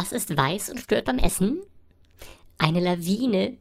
Was ist weiß und stört beim Essen? Eine Lawine.